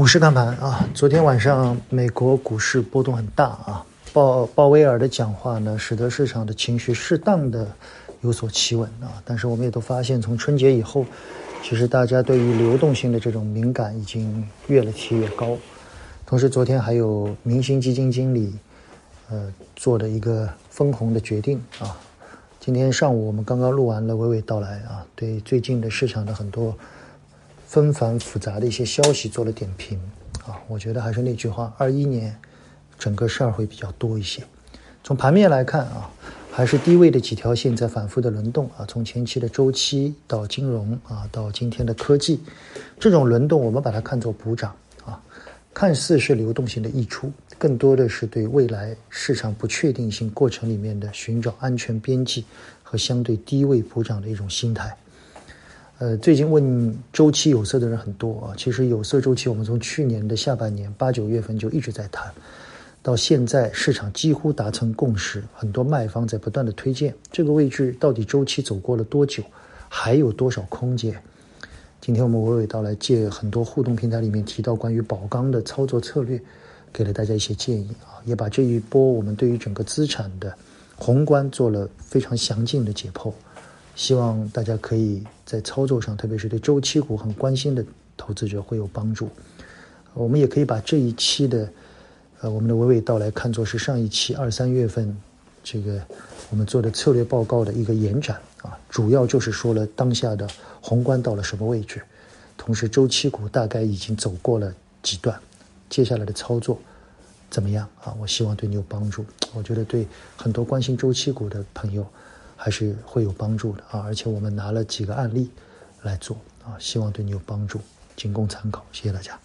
股市看盘啊，昨天晚上美国股市波动很大啊，鲍鲍威尔的讲话呢，使得市场的情绪适当的有所企稳啊。但是我们也都发现，从春节以后，其实大家对于流动性的这种敏感已经越来提越高。同时，昨天还有明星基金经理呃做的一个分红的决定啊。今天上午我们刚刚录完了娓娓道来啊，对最近的市场的很多。纷繁复杂的一些消息做了点评啊，我觉得还是那句话，二一年整个事儿会比较多一些。从盘面来看啊，还是低位的几条线在反复的轮动啊，从前期的周期到金融啊，到今天的科技，这种轮动我们把它看作补涨啊，看似是流动性的溢出，更多的是对未来市场不确定性过程里面的寻找安全边际和相对低位补涨的一种心态。呃，最近问周期有色的人很多啊。其实有色周期，我们从去年的下半年八九月份就一直在谈，到现在市场几乎达成共识，很多卖方在不断的推荐这个位置到底周期走过了多久，还有多少空间？今天我们娓娓道来，借很多互动平台里面提到关于宝钢的操作策略，给了大家一些建议啊，也把这一波我们对于整个资产的宏观做了非常详尽的解剖。希望大家可以在操作上，特别是对周期股很关心的投资者会有帮助。我们也可以把这一期的，呃，我们的娓娓道来看作是上一期二三月份这个我们做的策略报告的一个延展啊，主要就是说了当下的宏观到了什么位置，同时周期股大概已经走过了几段，接下来的操作怎么样啊？我希望对你有帮助。我觉得对很多关心周期股的朋友。还是会有帮助的啊！而且我们拿了几个案例来做啊，希望对你有帮助，仅供参考。谢谢大家。